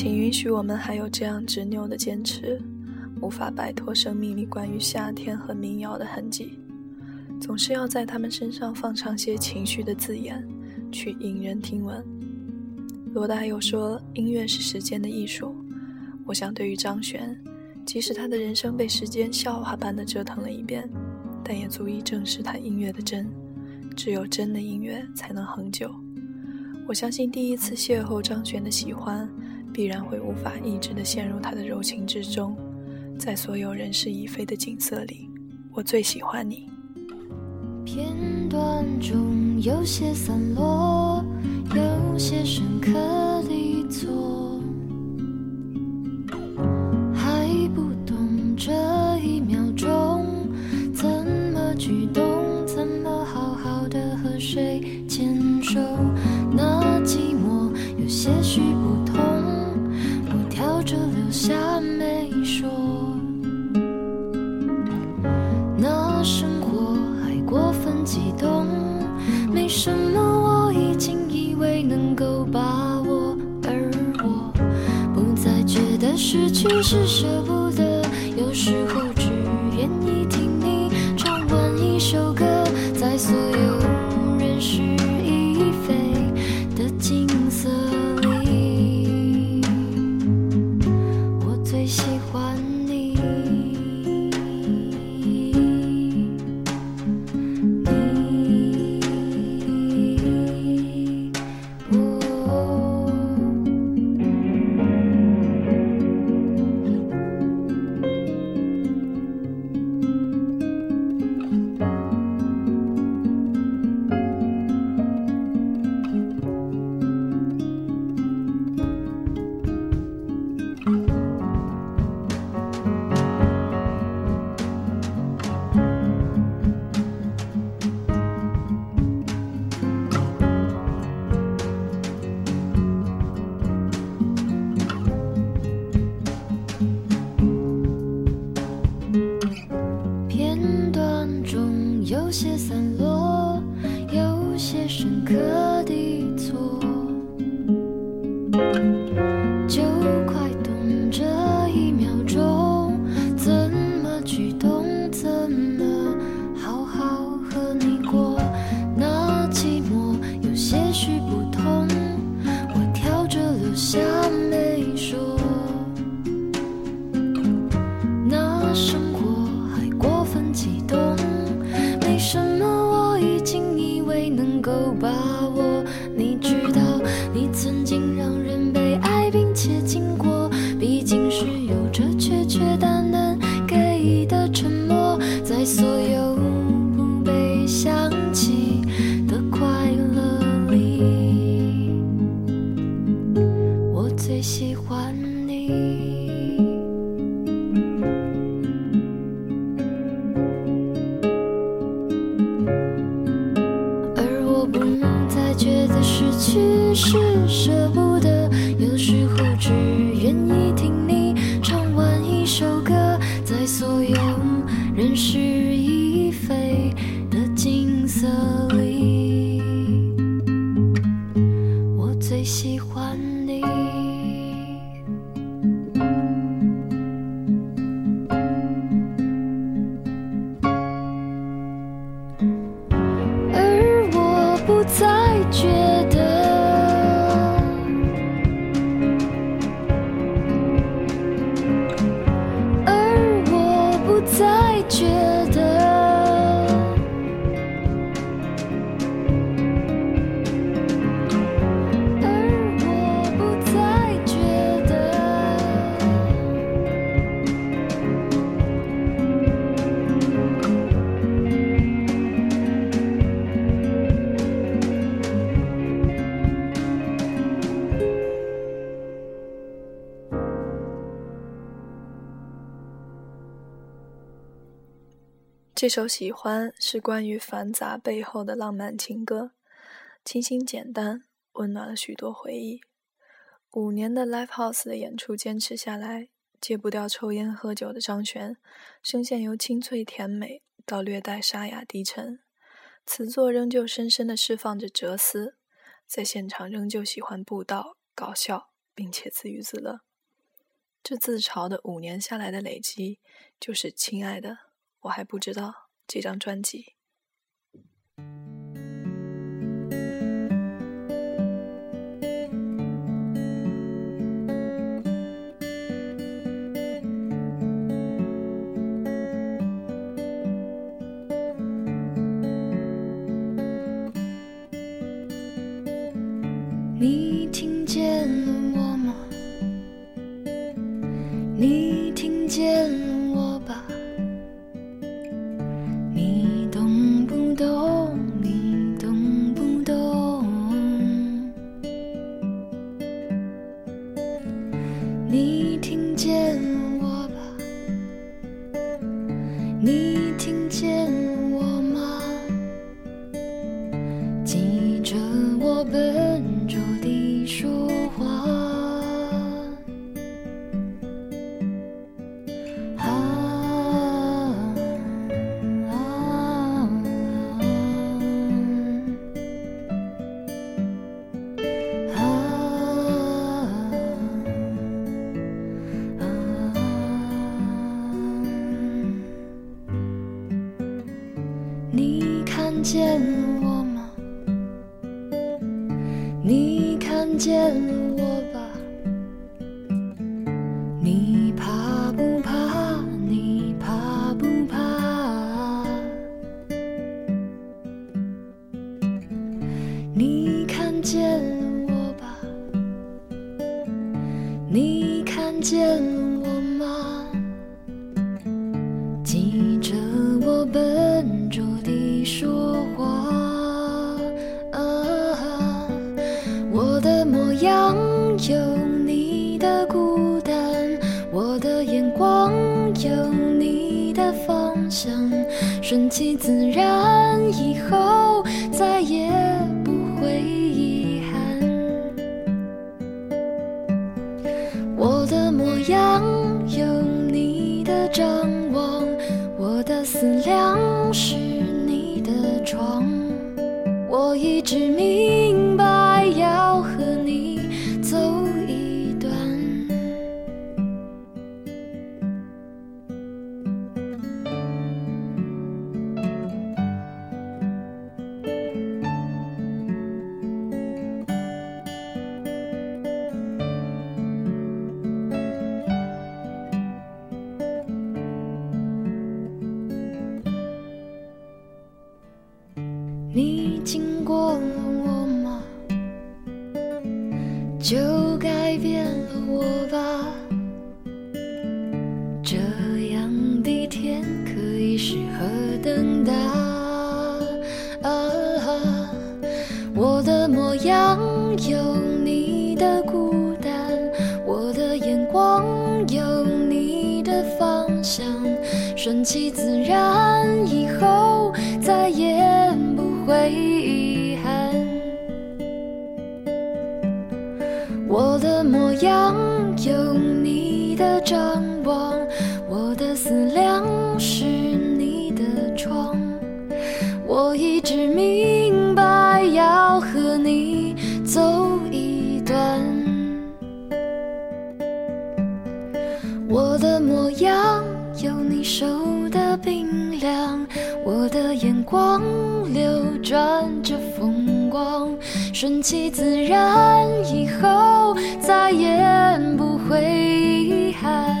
请允许我们还有这样执拗的坚持，无法摆脱生命里关于夏天和民谣的痕迹，总是要在他们身上放上些情绪的字眼，去引人听闻。罗大佑说：“音乐是时间的艺术。”我想，对于张悬，即使他的人生被时间笑话般的折腾了一遍，但也足以证实他音乐的真。只有真的音乐才能恒久。我相信，第一次邂逅张悬的喜欢。必然会无法抑制地陷入他的柔情之中，在所有人事已非的景色里，我最喜欢你。片段中有些散落，有些深刻的错，还不懂这一秒钟怎么举动，怎么好好的和谁牵手，去是舍不得，有时候中有些散落有些深刻的错就快懂这一秒钟怎么举动怎么好好和你过那寂寞有些许不同我挑着留下没说那生活还过分激动 by. 其实舍不得有时候只这首《喜欢》是关于繁杂背后的浪漫情歌，清新简单，温暖了许多回忆。五年的 Live House 的演出坚持下来，戒不掉抽烟喝酒的张悬，声线由清脆甜美到略带沙哑低沉，词作仍旧深深地释放着哲思，在现场仍旧喜欢布道、搞笑、并且自娱自乐。这自嘲的五年下来的累积，就是亲爱的，我还不知道这张专辑。你看见了我吧？你看见了我吗？记着我笨拙地说话。啊，我的模样有你的孤单，我的眼光有你的方向，顺其自然，以后再也执迷。可以是何等待！我的模样有你的孤单，我的眼光有你的方向，顺其自然，以后再也不会遗憾。我的模样有你的张望，光流转着风光，顺其自然，以后再也不会遗憾。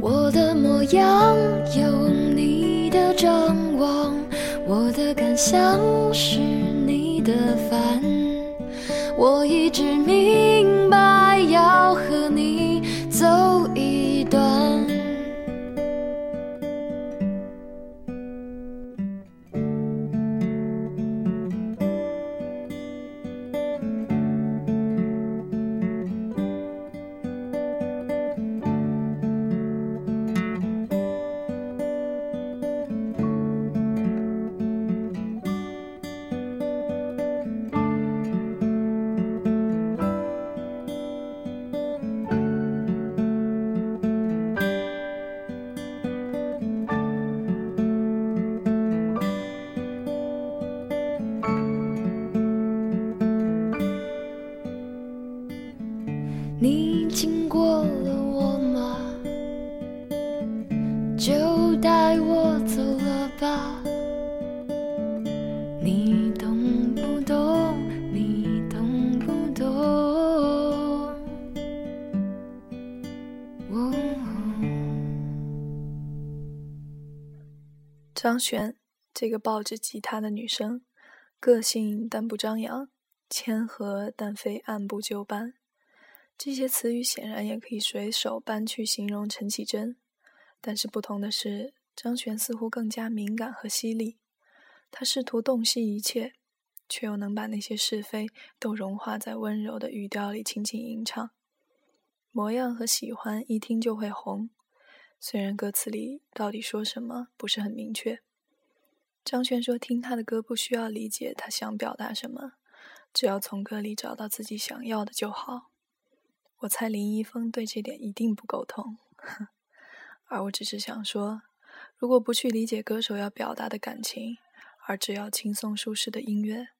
我的模样有你的张望，我的感想是你的烦。我一直明张悬，这个抱着吉他的女生，个性但不张扬，谦和但非按部就班。这些词语显然也可以随手搬去形容陈绮贞，但是不同的是，张悬似乎更加敏感和犀利。他试图洞悉一切，却又能把那些是非都融化在温柔的语调里轻轻吟唱。模样和喜欢一听就会红，虽然歌词里到底说什么不是很明确。张悬说：“听他的歌不需要理解他想表达什么，只要从歌里找到自己想要的就好。”我猜林一峰对这点一定不够痛，而我只是想说，如果不去理解歌手要表达的感情，而只要轻松舒适的音乐，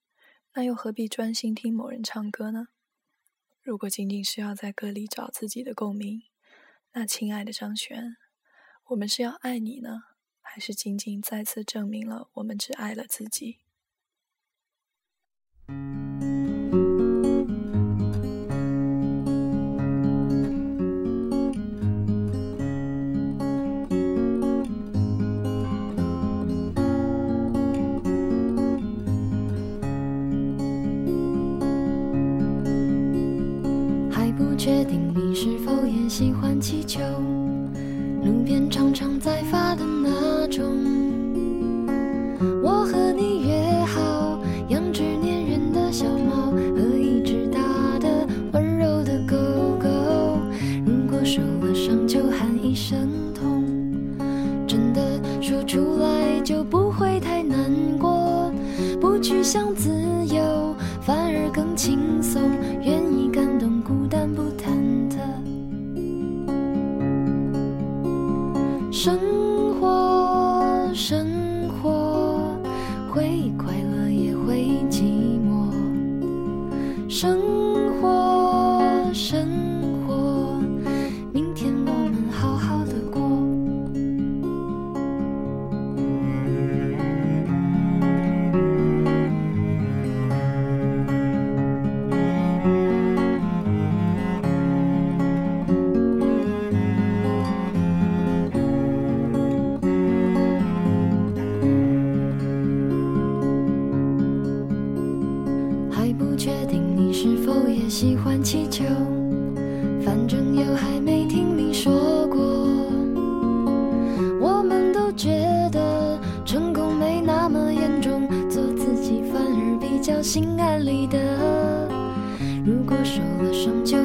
那又何必专心听某人唱歌呢？如果仅仅是要在歌里找自己的共鸣，那亲爱的张悬，我们是要爱你呢，还是仅仅再次证明了我们只爱了自己？确定你是否也喜欢气球，路边常常生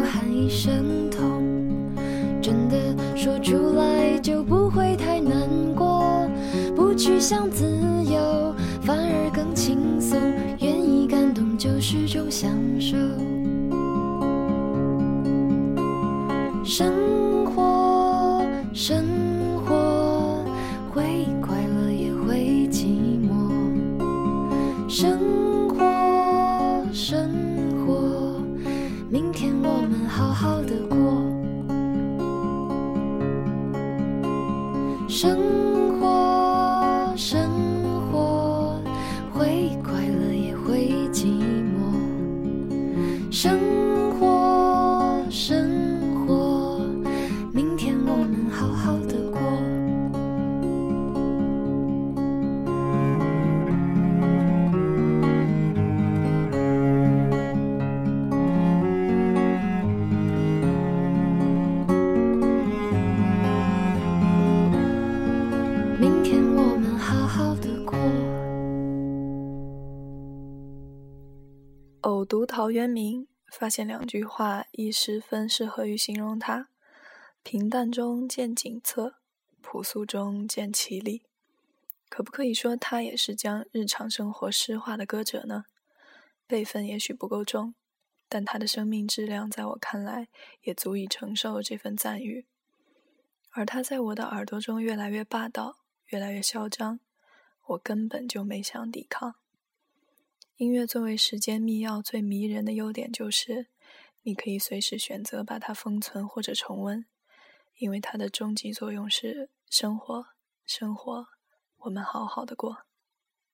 喊一声痛，真的说出来就不会太难过。不去想自由，反而更轻松。愿意感动就是种享受。好好的过。生陶渊明，发现两句话亦十分适合于形容他：平淡中见景色，朴素中见其理。可不可以说他也是将日常生活诗化的歌者呢？辈分也许不够重，但他的生命质量在我看来也足以承受这份赞誉。而他在我的耳朵中越来越霸道，越来越嚣张，我根本就没想抵抗。音乐作为时间密钥，最迷人的优点就是，你可以随时选择把它封存或者重温，因为它的终极作用是生活，生活，我们好好的过。